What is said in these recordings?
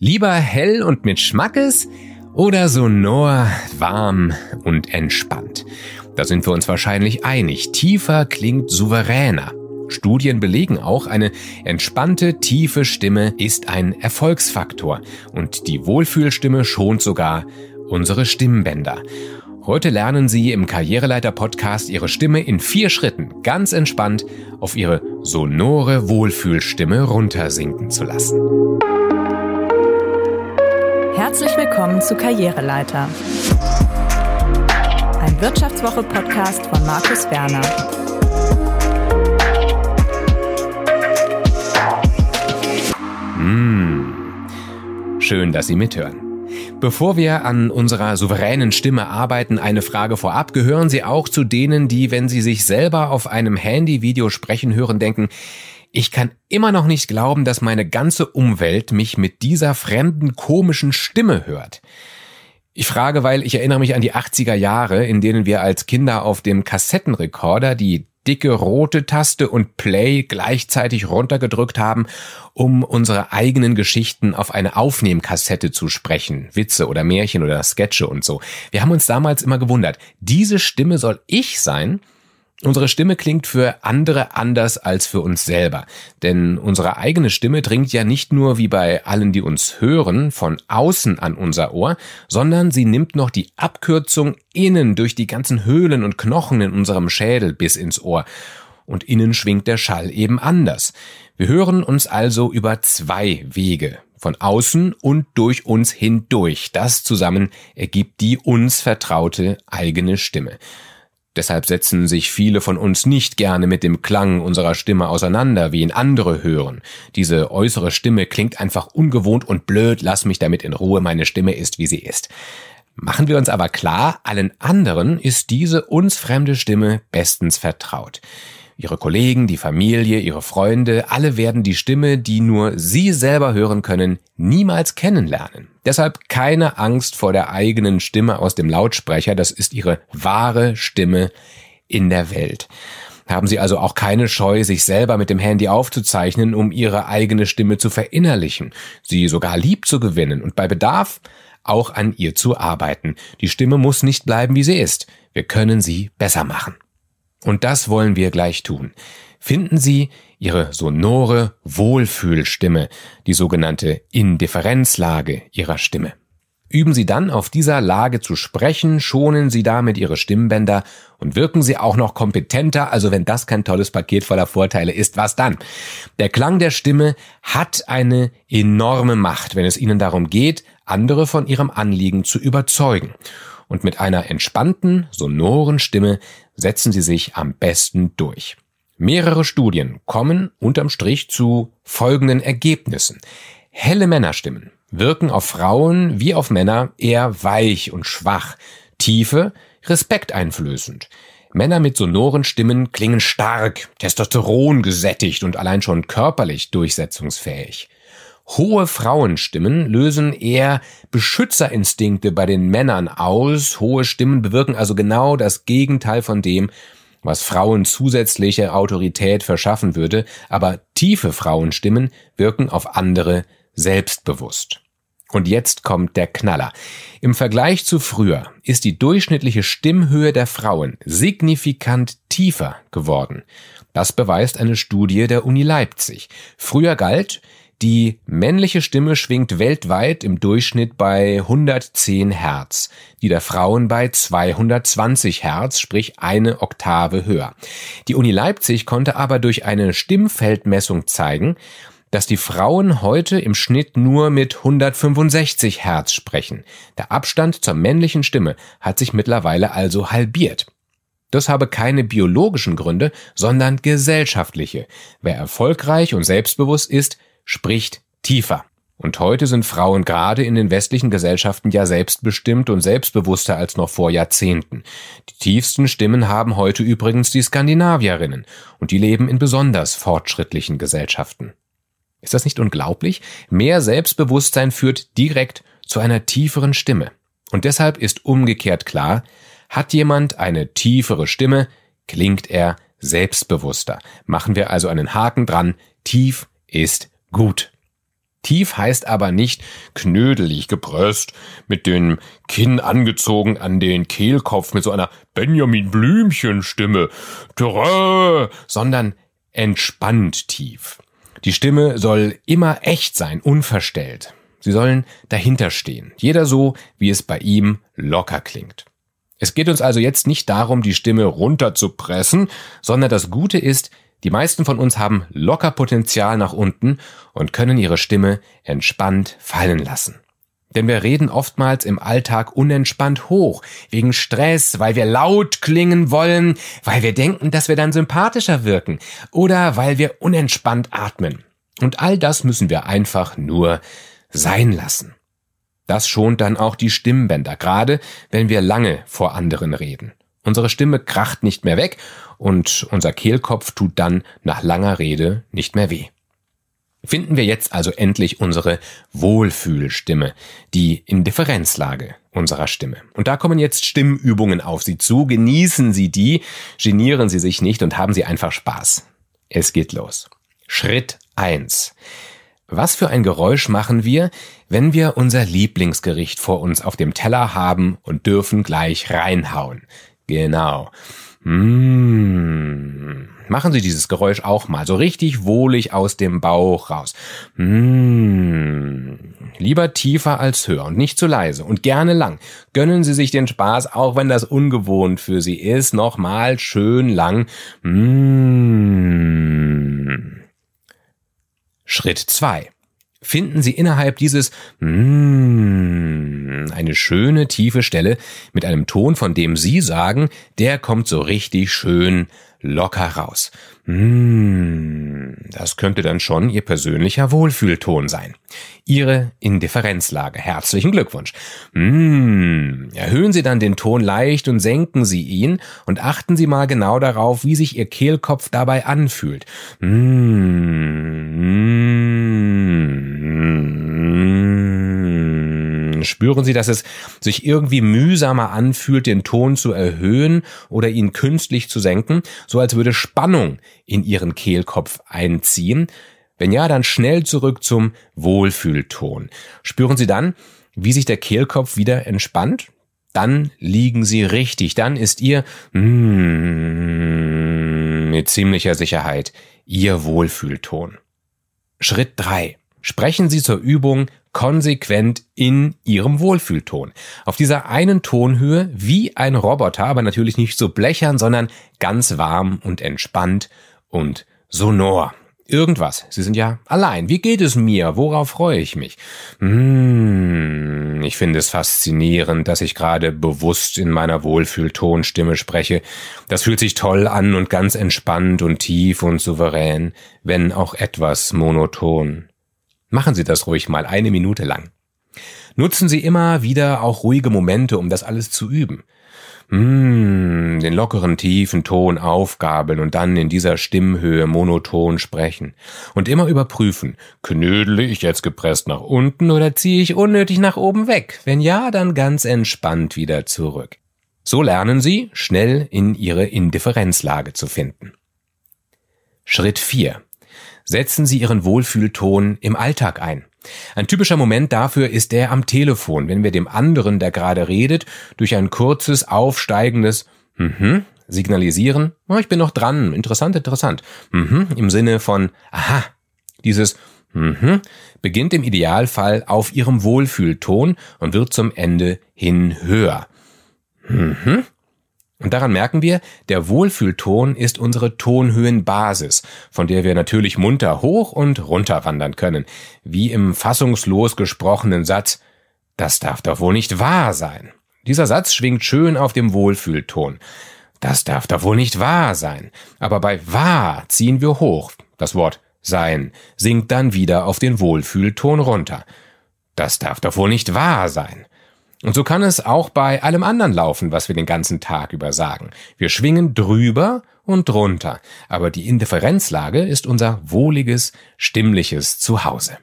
Lieber hell und mit Schmackes oder sonor, warm und entspannt? Da sind wir uns wahrscheinlich einig. Tiefer klingt souveräner. Studien belegen auch, eine entspannte, tiefe Stimme ist ein Erfolgsfaktor und die Wohlfühlstimme schont sogar unsere Stimmbänder. Heute lernen Sie im Karriereleiter-Podcast Ihre Stimme in vier Schritten ganz entspannt auf Ihre sonore Wohlfühlstimme runtersinken zu lassen. Herzlich willkommen zu Karriereleiter. Ein Wirtschaftswoche-Podcast von Markus Werner. Mmh. Schön, dass Sie mithören. Bevor wir an unserer souveränen Stimme arbeiten, eine Frage vorab. Gehören Sie auch zu denen, die, wenn sie sich selber auf einem Handyvideo sprechen hören, denken, ich kann immer noch nicht glauben, dass meine ganze Umwelt mich mit dieser fremden, komischen Stimme hört. Ich frage, weil ich erinnere mich an die 80er Jahre, in denen wir als Kinder auf dem Kassettenrekorder die dicke rote Taste und Play gleichzeitig runtergedrückt haben, um unsere eigenen Geschichten auf eine Aufnehmkassette zu sprechen, Witze oder Märchen oder Sketche und so. Wir haben uns damals immer gewundert, diese Stimme soll ich sein? Unsere Stimme klingt für andere anders als für uns selber, denn unsere eigene Stimme dringt ja nicht nur wie bei allen, die uns hören, von außen an unser Ohr, sondern sie nimmt noch die Abkürzung innen durch die ganzen Höhlen und Knochen in unserem Schädel bis ins Ohr. Und innen schwingt der Schall eben anders. Wir hören uns also über zwei Wege, von außen und durch uns hindurch. Das zusammen ergibt die uns vertraute eigene Stimme. Deshalb setzen sich viele von uns nicht gerne mit dem Klang unserer Stimme auseinander, wie ihn andere hören. Diese äußere Stimme klingt einfach ungewohnt und blöd, lass mich damit in Ruhe, meine Stimme ist, wie sie ist. Machen wir uns aber klar, allen anderen ist diese uns fremde Stimme bestens vertraut. Ihre Kollegen, die Familie, ihre Freunde, alle werden die Stimme, die nur sie selber hören können, niemals kennenlernen. Deshalb keine Angst vor der eigenen Stimme aus dem Lautsprecher, das ist ihre wahre Stimme in der Welt. Haben Sie also auch keine Scheu, sich selber mit dem Handy aufzuzeichnen, um Ihre eigene Stimme zu verinnerlichen, sie sogar lieb zu gewinnen und bei Bedarf auch an ihr zu arbeiten. Die Stimme muss nicht bleiben, wie sie ist. Wir können sie besser machen. Und das wollen wir gleich tun. Finden Sie Ihre sonore Wohlfühlstimme, die sogenannte Indifferenzlage Ihrer Stimme. Üben Sie dann auf dieser Lage zu sprechen, schonen Sie damit Ihre Stimmbänder und wirken Sie auch noch kompetenter, also wenn das kein tolles Paket voller Vorteile ist, was dann? Der Klang der Stimme hat eine enorme Macht, wenn es Ihnen darum geht, andere von Ihrem Anliegen zu überzeugen und mit einer entspannten, sonoren Stimme setzen sie sich am besten durch. Mehrere Studien kommen unterm Strich zu folgenden Ergebnissen. Helle Männerstimmen wirken auf Frauen wie auf Männer eher weich und schwach, tiefe, respekteinflößend. Männer mit sonoren Stimmen klingen stark, Testosteron gesättigt und allein schon körperlich durchsetzungsfähig. Hohe Frauenstimmen lösen eher Beschützerinstinkte bei den Männern aus. Hohe Stimmen bewirken also genau das Gegenteil von dem, was Frauen zusätzliche Autorität verschaffen würde, aber tiefe Frauenstimmen wirken auf andere selbstbewusst. Und jetzt kommt der Knaller. Im Vergleich zu früher ist die durchschnittliche Stimmhöhe der Frauen signifikant tiefer geworden. Das beweist eine Studie der Uni Leipzig. Früher galt, die männliche Stimme schwingt weltweit im Durchschnitt bei 110 Hertz, die der Frauen bei 220 Hertz, sprich eine Oktave höher. Die Uni Leipzig konnte aber durch eine Stimmfeldmessung zeigen, dass die Frauen heute im Schnitt nur mit 165 Hertz sprechen. Der Abstand zur männlichen Stimme hat sich mittlerweile also halbiert. Das habe keine biologischen Gründe, sondern gesellschaftliche. Wer erfolgreich und selbstbewusst ist, spricht tiefer. Und heute sind Frauen gerade in den westlichen Gesellschaften ja selbstbestimmt und selbstbewusster als noch vor Jahrzehnten. Die tiefsten Stimmen haben heute übrigens die Skandinavierinnen, und die leben in besonders fortschrittlichen Gesellschaften. Ist das nicht unglaublich? Mehr Selbstbewusstsein führt direkt zu einer tieferen Stimme. Und deshalb ist umgekehrt klar, hat jemand eine tiefere Stimme, klingt er selbstbewusster. Machen wir also einen Haken dran, tief ist gut. Tief heißt aber nicht knödelig gepresst, mit dem Kinn angezogen an den Kehlkopf mit so einer Benjamin Blümchen Stimme, sondern entspannt tief. Die Stimme soll immer echt sein, unverstellt. Sie sollen dahinter stehen, jeder so, wie es bei ihm locker klingt. Es geht uns also jetzt nicht darum, die Stimme runterzupressen, sondern das Gute ist, die meisten von uns haben locker Potenzial nach unten und können ihre Stimme entspannt fallen lassen. Denn wir reden oftmals im Alltag unentspannt hoch, wegen Stress, weil wir laut klingen wollen, weil wir denken, dass wir dann sympathischer wirken oder weil wir unentspannt atmen. Und all das müssen wir einfach nur sein lassen. Das schont dann auch die Stimmbänder, gerade wenn wir lange vor anderen reden. Unsere Stimme kracht nicht mehr weg und unser Kehlkopf tut dann nach langer Rede nicht mehr weh. Finden wir jetzt also endlich unsere Wohlfühlstimme, die Indifferenzlage unserer Stimme. Und da kommen jetzt Stimmübungen auf Sie zu. Genießen Sie die, genieren Sie sich nicht und haben Sie einfach Spaß. Es geht los. Schritt eins. Was für ein Geräusch machen wir, wenn wir unser Lieblingsgericht vor uns auf dem Teller haben und dürfen gleich reinhauen? Genau. Mmh. Machen Sie dieses Geräusch auch mal so richtig wohlig aus dem Bauch raus. Mmh. Lieber tiefer als höher und nicht zu leise und gerne lang. Gönnen Sie sich den Spaß, auch wenn das ungewohnt für Sie ist. Nochmal schön lang. Mmh. Schritt zwei: Finden Sie innerhalb dieses mm, eine schöne tiefe Stelle mit einem Ton, von dem Sie sagen, der kommt so richtig schön locker raus. Mm, das könnte dann schon Ihr persönlicher Wohlfühlton sein. Ihre Indifferenzlage. Herzlichen Glückwunsch. Mm, erhöhen Sie dann den Ton leicht und senken Sie ihn und achten Sie mal genau darauf, wie sich Ihr Kehlkopf dabei anfühlt. Spüren Sie, dass es sich irgendwie mühsamer anfühlt, den Ton zu erhöhen oder ihn künstlich zu senken, so als würde Spannung in Ihren Kehlkopf einziehen? Wenn ja, dann schnell zurück zum Wohlfühlton. Spüren Sie dann, wie sich der Kehlkopf wieder entspannt? Dann liegen Sie richtig. Dann ist Ihr mm, mit ziemlicher Sicherheit Ihr Wohlfühlton. Schritt drei: Sprechen Sie zur Übung konsequent in Ihrem Wohlfühlton. Auf dieser einen Tonhöhe wie ein Roboter, aber natürlich nicht so blechern, sondern ganz warm und entspannt und sonor. Irgendwas. Sie sind ja allein. Wie geht es mir? Worauf freue ich mich? Mmh, ich finde es faszinierend, dass ich gerade bewusst in meiner Wohlfühltonstimme spreche. Das fühlt sich toll an und ganz entspannt und tief und souverän, wenn auch etwas monoton. Machen Sie das ruhig mal eine Minute lang. Nutzen Sie immer wieder auch ruhige Momente, um das alles zu üben. Mmh, den lockeren tiefen Ton aufgabeln und dann in dieser Stimmhöhe monoton sprechen. Und immer überprüfen, knödele ich jetzt gepresst nach unten oder ziehe ich unnötig nach oben weg? Wenn ja, dann ganz entspannt wieder zurück. So lernen Sie, schnell in Ihre Indifferenzlage zu finden. Schritt 4. Setzen Sie Ihren Wohlfühlton im Alltag ein. Ein typischer Moment dafür ist der am Telefon, wenn wir dem anderen, der gerade redet, durch ein kurzes, aufsteigendes mhm signalisieren, oh, ich bin noch dran, interessant, interessant, mhm, im Sinne von aha. Dieses mhm beginnt im Idealfall auf Ihrem Wohlfühlton und wird zum Ende hin höher. Mhm. Und daran merken wir, der Wohlfühlton ist unsere Tonhöhenbasis, von der wir natürlich munter hoch und runter wandern können, wie im fassungslos gesprochenen Satz Das darf doch wohl nicht wahr sein. Dieser Satz schwingt schön auf dem Wohlfühlton. Das darf doch wohl nicht wahr sein. Aber bei wahr ziehen wir hoch. Das Wort sein sinkt dann wieder auf den Wohlfühlton runter. Das darf doch wohl nicht wahr sein. Und so kann es auch bei allem anderen laufen, was wir den ganzen Tag über sagen. Wir schwingen drüber und drunter, aber die Indifferenzlage ist unser wohliges, stimmliches Zuhause.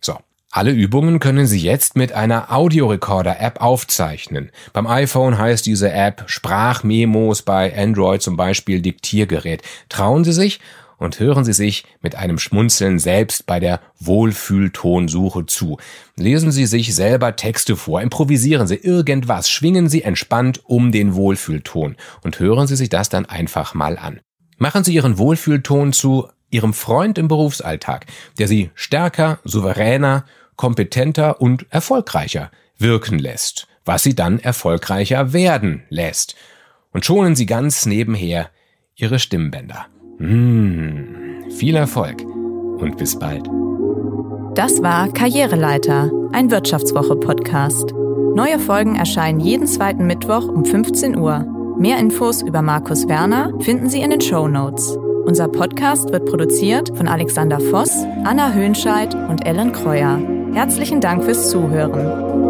So. Alle Übungen können Sie jetzt mit einer Audiorecorder-App aufzeichnen. Beim iPhone heißt diese App Sprachmemos, bei Android zum Beispiel Diktiergerät. Trauen Sie sich und hören Sie sich mit einem Schmunzeln selbst bei der Wohlfühltonsuche zu. Lesen Sie sich selber Texte vor, improvisieren Sie irgendwas, schwingen Sie entspannt um den Wohlfühlton und hören Sie sich das dann einfach mal an. Machen Sie Ihren Wohlfühlton zu Ihrem Freund im Berufsalltag, der Sie stärker, souveräner, kompetenter und erfolgreicher wirken lässt, was Sie dann erfolgreicher werden lässt. Und schonen Sie ganz nebenher Ihre Stimmbänder. Mmh, viel Erfolg und bis bald. Das war Karriereleiter, ein Wirtschaftswoche-Podcast. Neue Folgen erscheinen jeden zweiten Mittwoch um 15 Uhr. Mehr Infos über Markus Werner finden Sie in den Show Notes. Unser Podcast wird produziert von Alexander Voss, Anna Höhnscheid und Ellen Kreuer. Herzlichen Dank fürs Zuhören.